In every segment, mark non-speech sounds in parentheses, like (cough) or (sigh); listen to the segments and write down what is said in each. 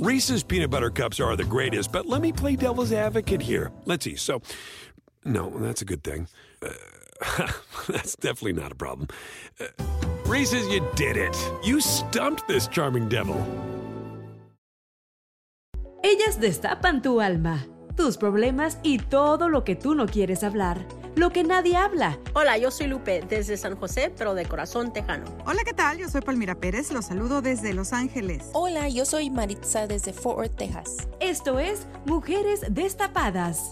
Reese's peanut butter cups are the greatest, but let me play devil's advocate here. Let's see. So, no, that's a good thing. Uh, (laughs) that's definitely not a problem. Uh, Reese's, you did it. You stumped this charming devil. Ellas destapan tu alma, tus problemas y todo lo que tú no quieres hablar, lo que nadie habla. Hola, yo soy Lupe desde San José, pero de corazón tejano. Hola, ¿qué tal? Yo soy Palmira Pérez, los saludo desde Los Ángeles. Hola, yo soy Maritza desde Fort Worth, Texas. Esto es Mujeres Destapadas.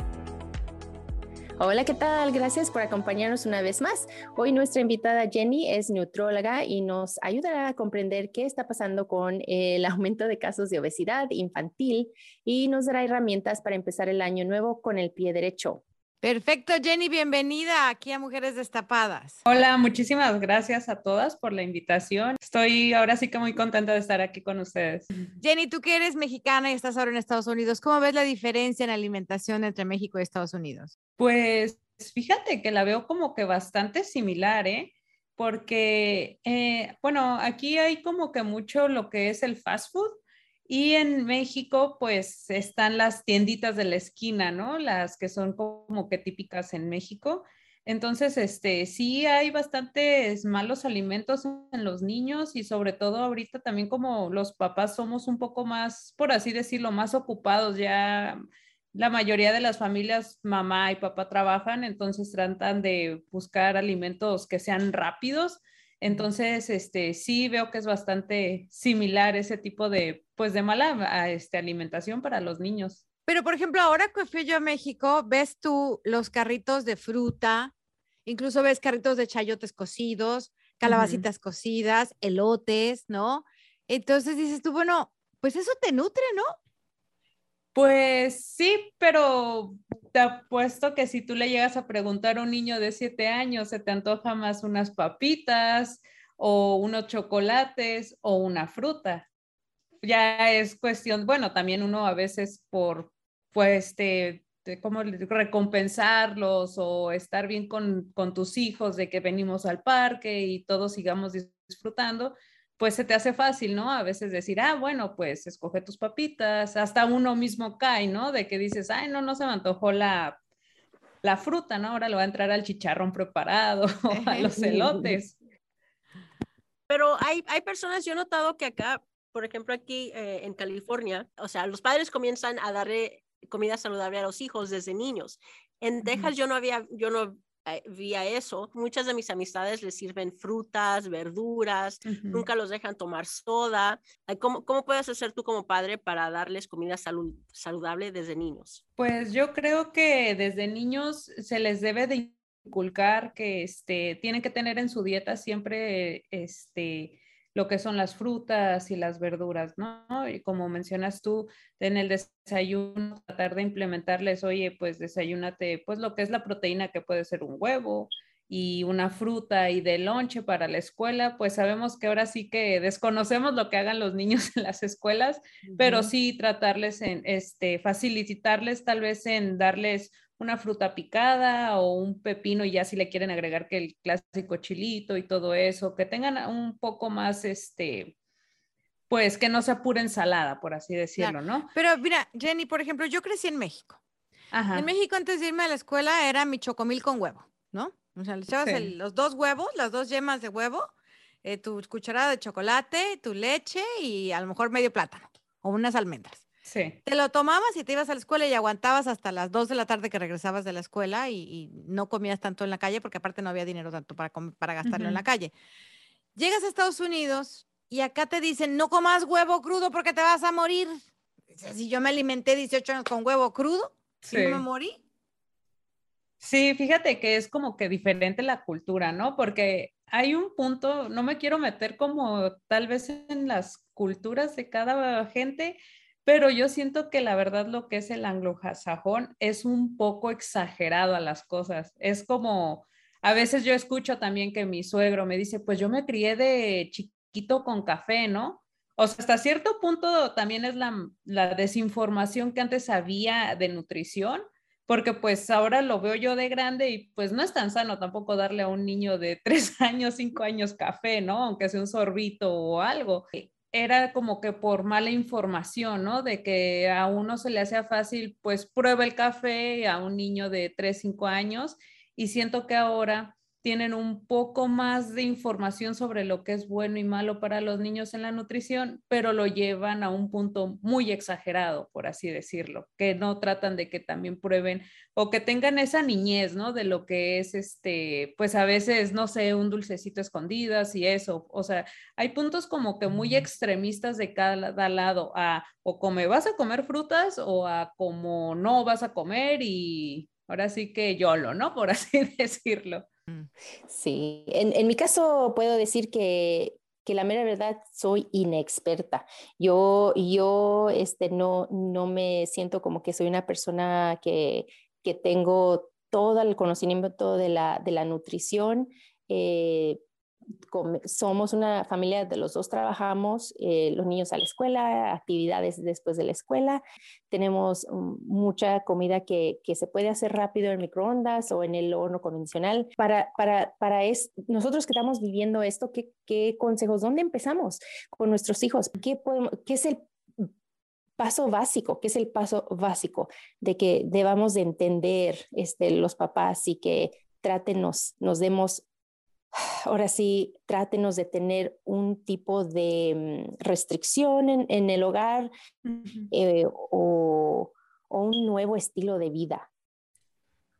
Hola, ¿qué tal? Gracias por acompañarnos una vez más. Hoy nuestra invitada Jenny es neutróloga y nos ayudará a comprender qué está pasando con el aumento de casos de obesidad infantil y nos dará herramientas para empezar el año nuevo con el pie derecho. Perfecto, Jenny, bienvenida aquí a Mujeres Destapadas. Hola, muchísimas gracias a todas por la invitación. Estoy ahora sí que muy contenta de estar aquí con ustedes. Jenny, tú que eres mexicana y estás ahora en Estados Unidos, ¿cómo ves la diferencia en alimentación entre México y Estados Unidos? Pues fíjate que la veo como que bastante similar, ¿eh? Porque, eh, bueno, aquí hay como que mucho lo que es el fast food y en México, pues están las tienditas de la esquina, ¿no? Las que son como que típicas en México. Entonces, este, sí hay bastantes malos alimentos en los niños y sobre todo ahorita también como los papás somos un poco más, por así decirlo, más ocupados ya. La mayoría de las familias, mamá y papá trabajan, entonces tratan de buscar alimentos que sean rápidos entonces, este, sí veo que es bastante similar ese tipo de, pues, de mala este, alimentación para los niños. Pero, por ejemplo, ahora que fui yo a México, ves tú los carritos de fruta, incluso ves carritos de chayotes cocidos, calabacitas cocidas, elotes, ¿no? Entonces dices tú, bueno, pues eso te nutre, ¿no? Pues sí, pero te apuesto que si tú le llegas a preguntar a un niño de siete años, se te antoja más unas papitas o unos chocolates o una fruta. Ya es cuestión, bueno, también uno a veces por, pues, te, como recompensarlos o estar bien con, con tus hijos de que venimos al parque y todos sigamos disfrutando, pues se te hace fácil, ¿no? A veces decir, ah, bueno, pues escoge tus papitas, hasta uno mismo cae, ¿no? De que dices, ay, no, no se me antojó la, la fruta, ¿no? Ahora le va a entrar al chicharrón preparado, (laughs) a los elotes. (laughs) Pero hay, hay personas, yo he notado que acá, por ejemplo, aquí eh, en California, o sea, los padres comienzan a darle comida saludable a los hijos desde niños. En Texas yo no había, yo no vía eso. Muchas de mis amistades les sirven frutas, verduras, nunca los dejan tomar soda. ¿Cómo, ¿Cómo, puedes hacer tú como padre para darles comida saludable desde niños? Pues yo creo que desde niños se les debe de inculcar que este, tienen que tener en su dieta siempre este, lo que son las frutas y las verduras, ¿no? Y como mencionas tú, en el desayuno, tratar de implementarles, oye, pues desayúnate, pues lo que es la proteína, que puede ser un huevo y una fruta y de lonche para la escuela, pues sabemos que ahora sí que desconocemos lo que hagan los niños (laughs) en las escuelas, pero sí tratarles en, este, facilitarles tal vez en darles una fruta picada o un pepino y ya si le quieren agregar que el clásico chilito y todo eso, que tengan un poco más, este, pues que no sea pura ensalada, por así decirlo, ¿no? Pero mira, Jenny, por ejemplo, yo crecí en México. En México antes de irme a la escuela era mi chocomil con huevo, ¿no? O sea, le echabas los dos huevos, las dos yemas de huevo, eh, tu cucharada de chocolate, tu leche y a lo mejor medio plátano o unas almendras. Te lo tomabas y te ibas a la escuela y aguantabas hasta las 2 de la tarde que regresabas de la escuela y, no comías tanto en la calle porque aparte no había dinero tanto para, para gastarlo en la calle. Llegas a Estados Unidos y acá te dicen, no comas huevo crudo porque te vas a morir. Si yo me alimenté 18 años con huevo crudo, sí. no me morí. Sí, fíjate que es como que diferente la cultura, ¿no? Porque hay un punto, no me quiero meter como tal vez en las culturas de cada gente, pero yo siento que la verdad lo que es el anglosajón es un poco exagerado a las cosas. Es como, a veces yo escucho también que mi suegro me dice, pues yo me crié de chiquito con café, ¿no? O sea, hasta cierto punto también es la, la desinformación que antes había de nutrición, porque pues ahora lo veo yo de grande y pues no es tan sano tampoco darle a un niño de (laughs) tres años, cinco años café, ¿no? Aunque sea un sorbito o algo era como que por mala información, ¿no? De que a uno se le hacía fácil, pues prueba el café a un niño de 3, 5 años y siento que ahora tienen un poco más de información sobre lo que es bueno y malo para los niños en la nutrición, pero lo llevan a un punto muy exagerado, por así decirlo, que no tratan de que también prueben o que tengan esa niñez, ¿no? De lo que es este, pues a veces, no sé, un dulcecito escondidas y eso, o sea, hay puntos como que muy extremistas de cada lado, a o como vas a comer frutas o a como no vas a comer y ahora sí que yolo, ¿no? Por así (laughs) decirlo. Sí, en, mi caso puedo decir que, que, la mera verdad soy inexperta. Yo, yo este, no, no me siento como que soy una persona que, que tengo todo el conocimiento de la, de la nutrición. Eh, somos una familia de los dos trabajamos, eh, los niños a la escuela, actividades después de la escuela. Tenemos mm, mucha comida que, que, se puede hacer rápido en microondas o en el horno convencional. Para, para, para es, nosotros que estamos viviendo esto, ¿qué, ¿qué, consejos? ¿Dónde empezamos con nuestros hijos? ¿Qué, podemos, qué es el paso básico, qué es el paso básico de que debamos de entender este, los papás y que trátenos, nos demos ahora sí, trátenos de tener un tipo de mm, restricción en, el hogar eh, o, un nuevo estilo de vida.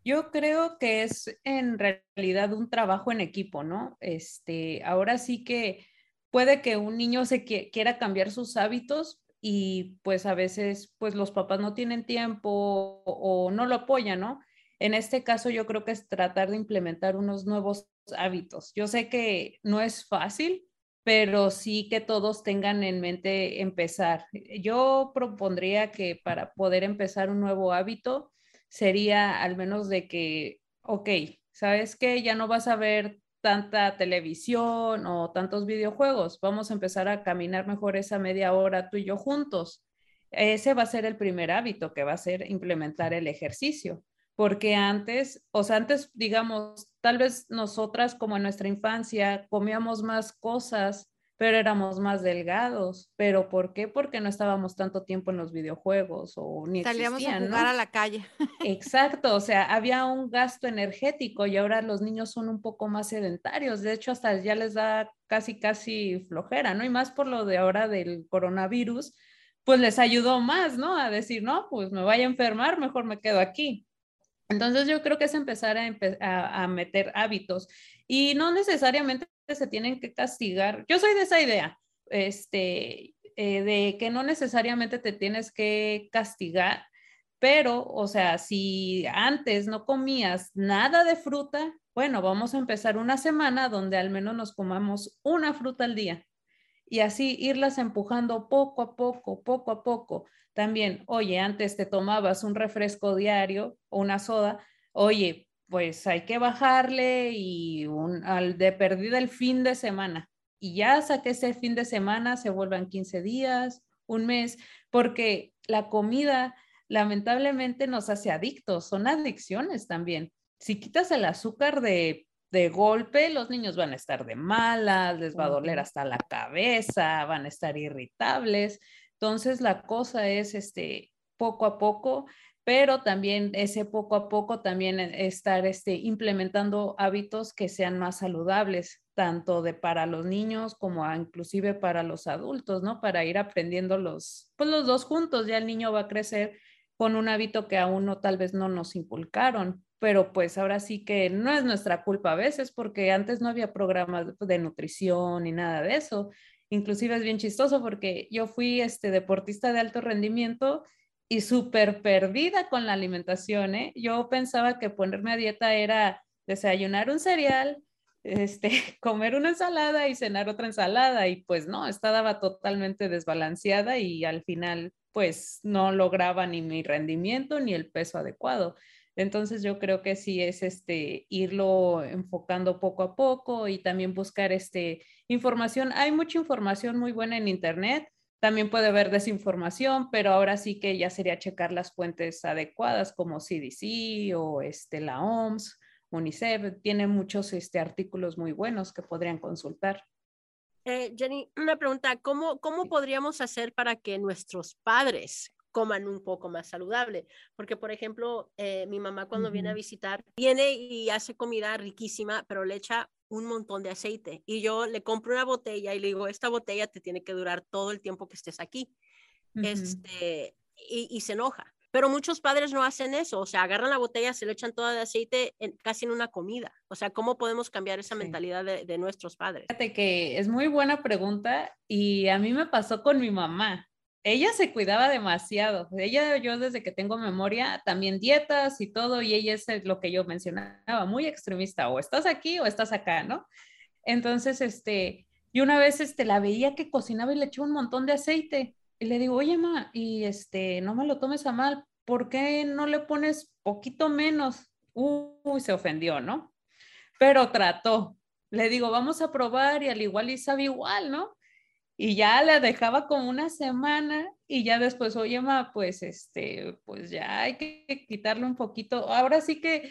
Yo creo que es en realidad un trabajo en equipo, ¿no? Este, ahora sí que puede que un niño se quiera cambiar sus hábitos y pues a veces pues los papás no tienen tiempo o no lo apoyan, ¿no? En este caso yo creo que es tratar de implementar unos nuevos hábitos. Yo sé que no es fácil, pero sí que todos tengan en mente empezar. Yo propondría que para poder empezar un nuevo hábito sería al menos de que, ok, ¿sabes qué? Ya no vas a ver tanta televisión o tantos videojuegos. Vamos a empezar a caminar mejor esa media hora tú y yo juntos. Ese va a ser el primer hábito que va a ser implementar el ejercicio porque antes, o sea, antes, digamos, tal vez nosotras como en nuestra infancia comíamos más cosas, pero éramos más delgados. ¿Pero por qué? Porque no estábamos tanto tiempo en los videojuegos o ni Salíamos a jugar a la calle. (laughs) Exacto, o sea, había un gasto energético y ahora los niños son un poco más sedentarios. De hecho, hasta ya les da casi, casi flojera, ¿no? Y más por lo de ahora del coronavirus, pues les ayudó más, ¿no? A decir, no, pues me voy a enfermar, mejor me quedo aquí. Entonces yo creo que es empezar a, meter hábitos y no necesariamente se tienen que castigar. Yo soy de esa idea, este, eh, de que no necesariamente te tienes que castigar, pero, o sea, si antes no comías nada de fruta, bueno, vamos a empezar una semana donde al menos nos comamos una fruta al día y así irlas empujando poco a poco, poco a poco. También, oye, antes te tomabas un refresco diario o una soda, oye, pues hay que bajarle y un, al de perdida el fin de semana. Y ya hasta que ese fin de semana se vuelvan 15 días, un mes, porque la comida lamentablemente nos hace adictos, son adicciones también. Si quitas el azúcar de, de golpe, los niños van a estar de malas, les va a doler hasta la cabeza, van a estar irritables. Entonces, la cosa es este, poco a poco, pero también ese poco a poco también e, estar este, implementando hábitos que sean más saludables, tanto de para los niños como inclusive para los adultos, ¿no? Para ir aprendiendo los, pues los dos juntos, ya el niño va a crecer con un hábito que aún no tal vez no nos inculcaron, pero pues ahora sí que no es nuestra culpa a veces porque antes no había programas de nutrición ni nada de eso Inclusive es bien chistoso porque yo fui este deportista de alto rendimiento y súper perdida con la alimentación. ¿eh? Yo pensaba que ponerme a dieta era desayunar un cereal, (laughs) este, comer una ensalada y cenar otra ensalada y pues no, estaba totalmente desbalanceada y al final pues no lograba ni mi rendimiento ni el peso adecuado. Entonces yo creo que sí es este irlo enfocando poco a poco y también buscar este información. Hay mucha información muy buena en internet. También puede haber desinformación, pero ahora sí que ya sería checar las fuentes adecuadas como CDC o este, la OMS, UNICEF. Tiene muchos este, artículos muy buenos que podrían consultar. Eh, Jenny, una pregunta, ¿cómo, ¿cómo podríamos hacer para que nuestros padres coman un poco más saludable? Porque, por ejemplo, eh, mi mamá cuando viene a visitar, viene y hace comida riquísima, pero le echa un montón de aceite. Y yo le compro una botella y le digo, esta botella te tiene que durar todo el tiempo que estés aquí. este, y se enoja. Pero muchos padres no hacen eso, o sea, agarran la botella, se le echan toda de aceite en, casi en una comida. O sea, ¿cómo podemos cambiar esa mentalidad de, nuestros padres? Fíjate que es muy buena pregunta y a mí me pasó con mi mamá. Ella se cuidaba demasiado. Ella, yo desde que tengo memoria, también dietas y todo, y ella es lo que yo mencionaba, muy extremista, o estás aquí o estás acá, ¿no? Entonces, este, y una vez este, la veía que cocinaba y le echó un montón de aceite y le digo, oye, ma, y este, no me lo tomes a mal, ¿por qué no le pones poquito menos? Uy, se ofendió, ¿no? Pero trató. Le digo, vamos a probar y al igual y sabe igual, ¿no? Y ya le dejaba como una semana y ya después, oye, ma, pues este, pues ya hay que quitarle un poquito. Ahora sí que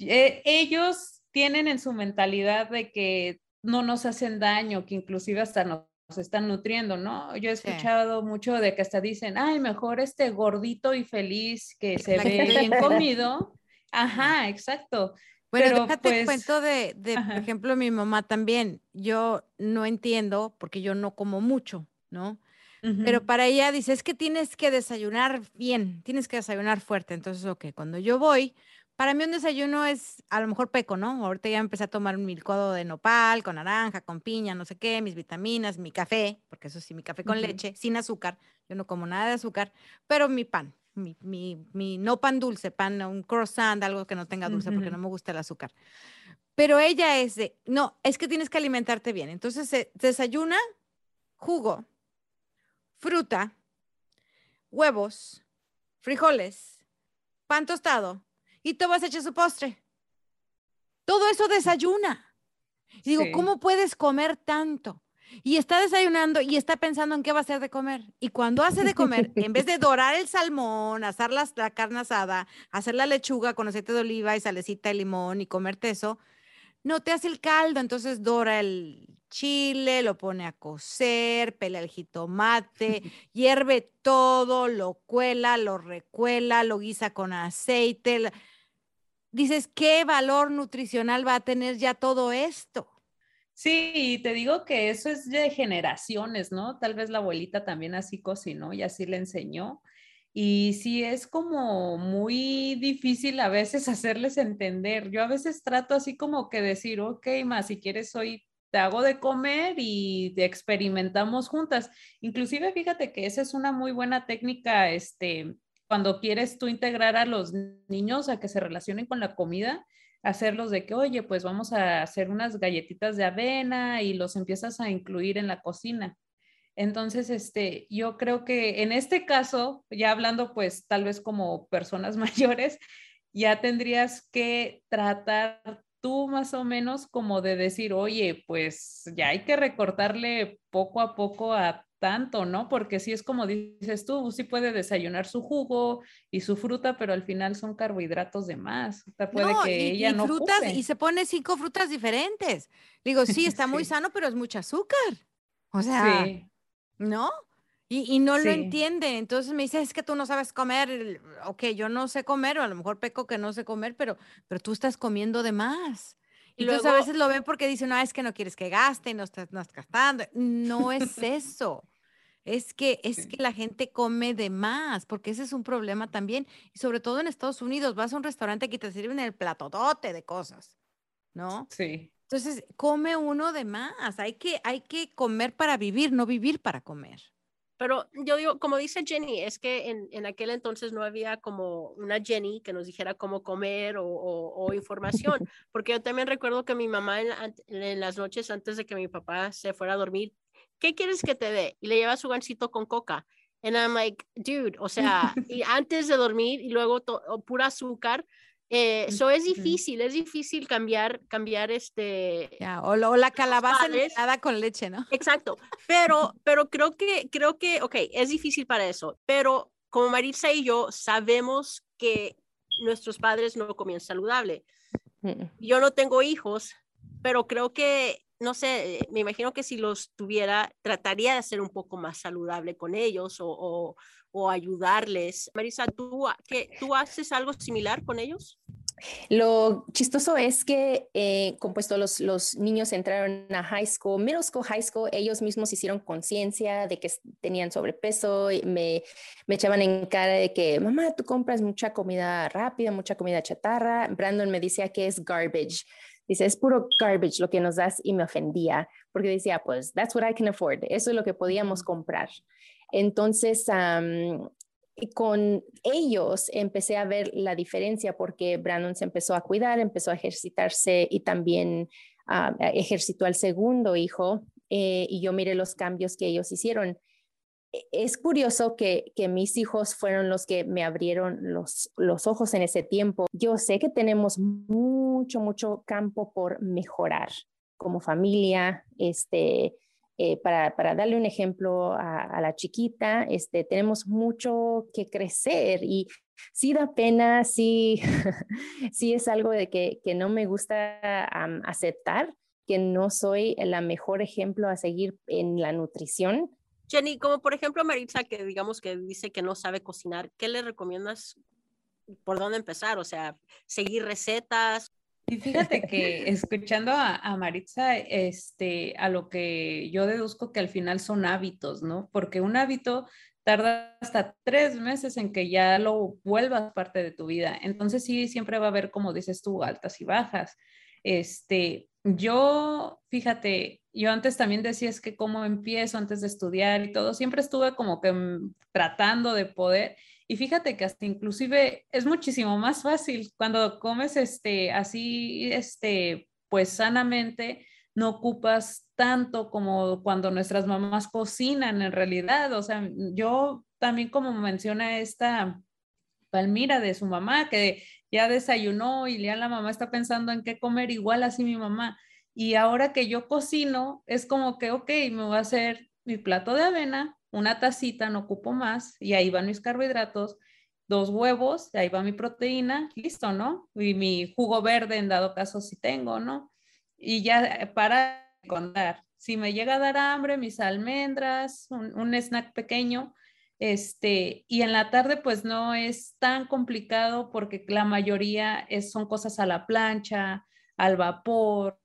eh, ellos tienen en su mentalidad de que no nos hacen daño, que inclusive hasta nos están nutriendo, ¿no? Yo he escuchado mucho de que hasta dicen, ay, mejor este gordito y feliz que se ve bien (laughs) comido. Ajá, exacto. Bueno, Pero, déjate pues, cuento de, de por ejemplo, mi mamá también. Yo no entiendo porque yo no como mucho, ¿no? Pero para ella dice, es que tienes que desayunar bien, tienes que desayunar fuerte. Entonces, ok, cuando yo voy, para mí un desayuno es, a lo mejor peco, ¿no? Ahorita ya empecé a tomar un licuado de nopal, con naranja, con piña, no sé qué, mis vitaminas, mi café, porque eso sí, mi café con leche, sin azúcar. Yo no como nada de azúcar, pero mi pan, mi, mi, mi no pan dulce, pan, un croissant, algo que no tenga dulce, porque no me gusta el azúcar. Pero ella es de, no, es que tienes que alimentarte bien. Entonces se desayuna jugo, fruta, huevos, frijoles, pan tostado, y tú vas a echar su postre. Todo eso desayuna. Y digo, ¿cómo puedes comer tanto? Y está desayunando y está pensando en qué va a hacer de comer. Y cuando hace de comer, en vez de (laughs) dorar el salmón, hacer la, la carne asada, hacer la lechuga con aceite de oliva y salecita y limón y comerte eso, no te hace el caldo. Entonces dora el chile, lo pone a cocer, pela el jitomate, (laughs) hierve todo, lo cuela, lo recuela, lo guisa con aceite dices, ¿qué valor nutricional va a tener ya todo esto? Sí, te digo que eso es de generaciones, ¿no? Tal vez la abuelita también así cocinó y así le enseñó. Y sí es como muy difícil a veces (laughs) hacerles entender. Yo a veces trato así como que decir, ok, más si quieres hoy te hago de comer y te experimentamos juntas. Inclusive fíjate que esa es una muy buena técnica, este, cuando quieres tú integrar a los niños a que se relacionen con la comida, hacerlos de que, oye, pues vamos a hacer unas galletitas de avena y los empiezas a incluir en la cocina. Entonces, este, yo creo que en este caso, ya hablando pues tal vez como personas (laughs) mayores, ya tendrías que tratar tú más o menos como de decir, oye, pues ya hay que recortarle poco a poco a tanto, ¿no? Porque sí es como dices tú, sí puede desayunar su jugo y su fruta, pero al final son carbohidratos de más. puede que y, ella no frutas y se pone cinco frutas diferentes. Digo, sí, (laughs) está muy sano, pero es mucho azúcar. O sea, ¿no? Y, no lo entiende. Entonces me dice, es que tú no sabes comer. Ok, yo no sé comer, o a lo mejor peco que no sé comer, pero, pero tú estás comiendo de más. Y Entonces a veces lo ven porque dicen, no, es que no quieres que gaste, no estás, no estás gastando. No es eso. Es que, es que la gente come de más, porque ese es un problema también. Y sobre todo en Estados Unidos, vas a un restaurante que te sirven el platotote de cosas, ¿no? Sí. Entonces, come uno de más. Hay que, hay que comer para vivir, no vivir para comer. Pero yo digo, como dice Jenny, es que en, en, aquel entonces no había como una Jenny que nos dijera cómo comer o, o, información, (laughs) porque yo también recuerdo que mi mamá en, en, las noches antes de que mi papá se fuera a dormir, ¿qué quieres que te dé? Y le lleva su gansito con coca. And I'm like, dude, o sea, y antes de dormir y luego pura azúcar. Eso eh, es difícil, es difícil cambiar, cambiar este. o, la calabaza nada con leche, ¿no? Exacto, (laughs) pero, pero creo que, creo que, ok, es difícil para eso, pero como Marisa y yo sabemos que nuestros padres no comían saludable. Mm. Yo no tengo hijos, pero creo que no sé, me imagino que si los tuviera, trataría de ser un poco más saludable con ellos o, ayudarles. Marisa, ¿tú, qué, ¿tú haces algo similar con ellos? Lo chistoso es que, eh, compuesto los, los niños entraron a high school, middle school, high school, ellos mismos hicieron conciencia de que tenían sobrepeso, y me, me echaban en cara de que, mamá, tú compras mucha comida rápida, mucha comida chatarra. Brandon me decía que es garbage. Dice, es puro garbage lo que nos das y me ofendía porque decía, pues, that's what I can afford. Eso es lo que podíamos comprar. Entonces, con ellos empecé a ver la diferencia porque Brandon se empezó a cuidar, empezó a ejercitarse y también ejercitó al segundo hijo eh, y yo miré los cambios que ellos hicieron. E, es curioso que, mis hijos fueron los que me abrieron los, ojos en ese tiempo. Yo sé que tenemos mucho, mucho campo por mejorar como familia, este, eh, para, darle un ejemplo a, la chiquita, este, tenemos mucho que crecer y sí da pena, sí, (laughs) sí es algo de que, no me gusta aceptar, que no soy la mejor ejemplo a seguir en la nutrición, Jenny, como por ejemplo Maritza, que digamos que dice que no sabe cocinar, ¿qué le recomiendas? ¿Por dónde empezar? O sea, seguir recetas. Y fíjate que escuchando a, Maritza, este, a lo que yo deduzco que al final son hábitos, ¿no? Porque un hábito tarda hasta tres meses en que ya lo vuelvas parte de tu vida. Entonces sí, siempre va a haber, como dices tú, altas y bajas. Este, yo, fíjate, yo antes también decía es que cómo empiezo antes de estudiar y todo, siempre estuve como que mm, tratando de poder y fíjate que hasta inclusive es muchísimo más fácil cuando comes este así este pues sanamente no ocupas tanto como cuando nuestras mamás cocinan en realidad, o sea, yo también como menciona esta Palmira de su mamá que ya desayunó y ya la mamá está pensando en qué comer, igual así mi mamá. Y ahora que yo cocino, es como que, ok, me voy a hacer mi plato de avena, una tacita, no ocupo más, y ahí van mis carbohidratos, dos huevos, ahí va mi proteína, listo, ¿no? Y mi jugo verde en dado caso si tengo, ¿no? Y ya eh, para contar, si me llega a dar hambre, mis almendras, un, un snack pequeño, este, y en la tarde pues no es tan complicado porque la mayoría es, son cosas a la plancha, al vapor,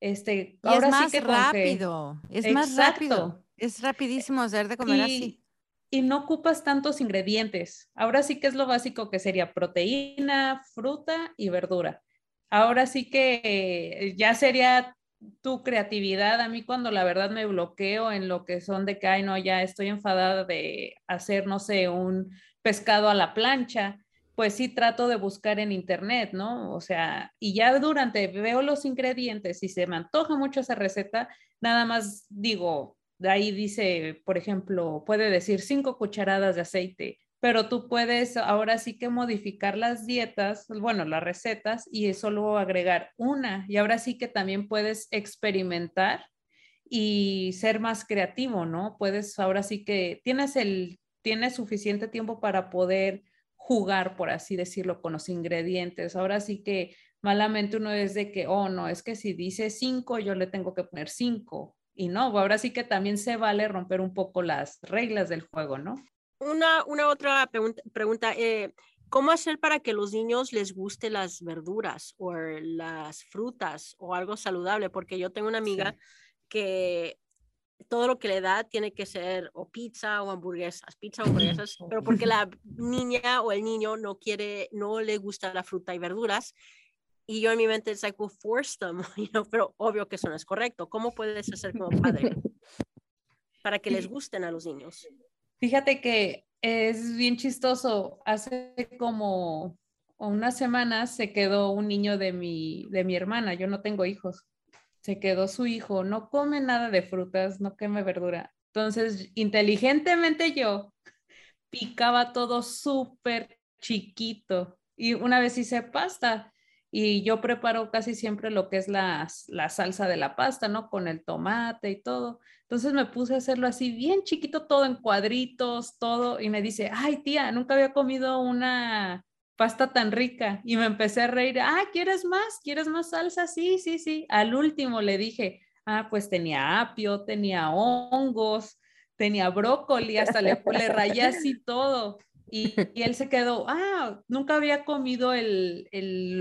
este, y ahora es más sí que rápido, es más rápido, es rapidísimo hacer de comer así. Y no ocupas tantos ingredientes. Ahora sí que es lo básico que sería proteína, fruta y verdura. Ahora sí que ya sería tu creatividad. A mí cuando la verdad me bloqueo en lo que son de que, ay, no, ya estoy enfadada de hacer, no sé, un pescado a la plancha, pues sí trato de buscar en internet, ¿no? O sea, y ya durante veo los ingredientes y se me antoja mucho esa receta, nada más digo, de ahí dice, por ejemplo, puede decir cinco cucharadas de aceite, pero tú puedes ahora sí que modificar las dietas, bueno, las recetas y solo agregar una. Y ahora sí que también puedes experimentar y ser más creativo, ¿no? Puedes, ahora sí que tienes el, tienes suficiente tiempo para poder jugar, por así decirlo, con los ingredientes. Ahora sí que malamente uno es de que, oh, no, es que si dice cinco, yo le tengo que poner cinco. Y no, ahora sí que también se vale romper un poco las reglas del juego, ¿no? Una, una otra pregunta. Eh, ¿Cómo hacer para que los niños les guste las verduras o las frutas o algo saludable? Porque yo tengo una amiga que todo lo que le da tiene que ser o pizza o hamburguesas, pizza o (laughs) hamburguesas, pero porque la niña o el niño no quiere, no le gusta la fruta y verduras. Y yo en mi mente es like, well, force them, (laughs) pero obvio que eso no es correcto. ¿Cómo puedes hacer como padre (laughs) para que les gusten a los niños? Fíjate que es bien chistoso. Hace como unas semanas se quedó un niño de mi, de mi hermana. Yo no tengo hijos. Se quedó su hijo. No come nada de frutas, no come verdura. Entonces, inteligentemente yo picaba todo súper chiquito. Y una vez hice pasta y yo preparo casi siempre lo que es la, la, salsa de la pasta, ¿no? Con el tomate y todo. Entonces me puse a hacerlo así bien chiquito, todo en cuadritos, todo. Y me dice, ay tía, nunca había comido una pasta tan rica. Y me empecé a reír, ah, ¿quieres más? ¿Quieres más salsa? Sí, sí, sí. Al último le dije, ah, pues tenía apio, tenía hongos, tenía brócoli, hasta le, le rayé así todo. Y, él se quedó, ah, nunca había comido el,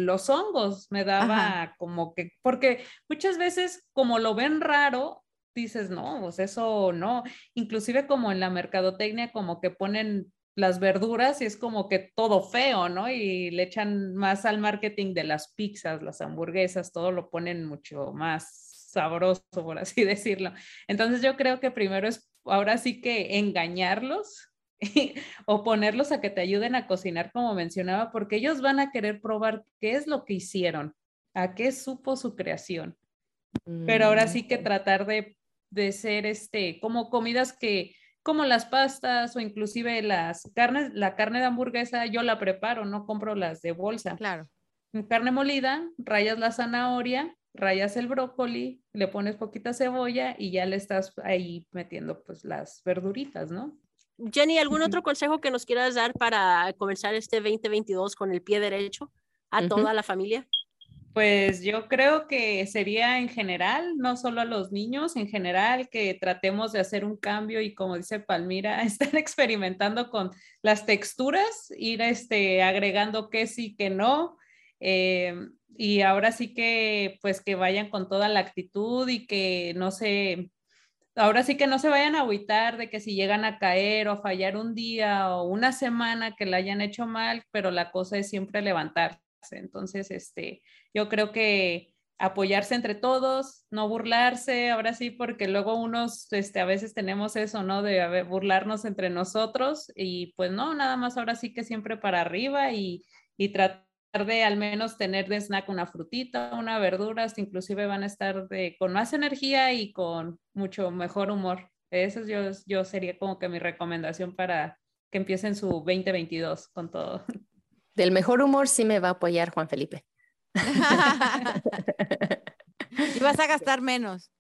los hongos, me daba como que, porque muchas veces como lo ven raro, dices, no, pues eso no, inclusive como en la mercadotecnia, como que ponen las verduras y es como que todo feo, ¿no? Y le echan más al marketing de las pizzas, las hamburguesas, todo lo ponen mucho más sabroso, por así (laughs) decirlo. Entonces yo creo que primero es ahora sí que engañarlos o ponerlos a que te ayuden a cocinar, como mencionaba, porque ellos van a querer probar qué es lo que hicieron, a qué supo su creación. Pero ahora sí que mm. tratar de, de ser este, como comidas que, como las pastas o inclusive las carnes, la carne de hamburguesa, yo la preparo, no compro las de bolsa. Claro. Carne molida, rayas la zanahoria, rayas el brócoli, le pones poquita cebolla y ya le estás ahí metiendo pues las verduritas, ¿no? Jenny, ¿algún otro consejo que nos quieras dar para comenzar este 2022 con el pie derecho a toda la familia? Pues yo creo que sería en general, no solo a los niños, en general, que tratemos de hacer un cambio y como dice Palmira, (laughs) estar experimentando con las texturas, ir este, agregando que sí, que no. Eh, y ahora sí que pues que vayan con toda la actitud y que no se ahora sí que no se vayan a agüitar de que si llegan a caer o fallar un día o una semana que la hayan hecho mal, pero la cosa es siempre levantarse. Entonces, este, yo creo que apoyarse entre todos, no burlarse, ahora sí, porque luego unos, este, a veces tenemos eso, ¿no? De burlarnos entre nosotros y pues no, nada más ahora sí que siempre para arriba y, y tratar de al menos tener de snack una frutita, una verdura, inclusive van a estar de, con más energía y con mucho mejor humor. Eso yo, yo sería como que mi recomendación para que empiecen su 2022 con todo. (laughs) Del mejor humor sí me va a apoyar Juan Felipe. (laughs) y vas a gastar menos.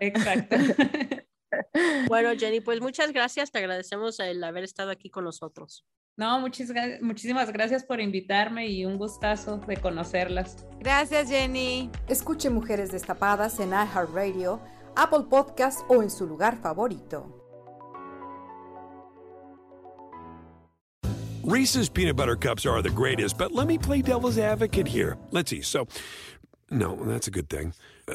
Exacto. (laughs) Bueno, (laughs) Jenny, pues muchas gracias. Te agradecemos el haber estado aquí con nosotros. No, muchísimas gracias por invitarme y un gustazo de conocerlas. Gracias, Jenny. Escuche Mujeres Destapadas en iHeartRadio, Apple Podcast o en su lugar favorito. Reese's peanut butter cups are the greatest, but let me play devil's advocate here. Let's see. So, no, that's a good thing. Uh,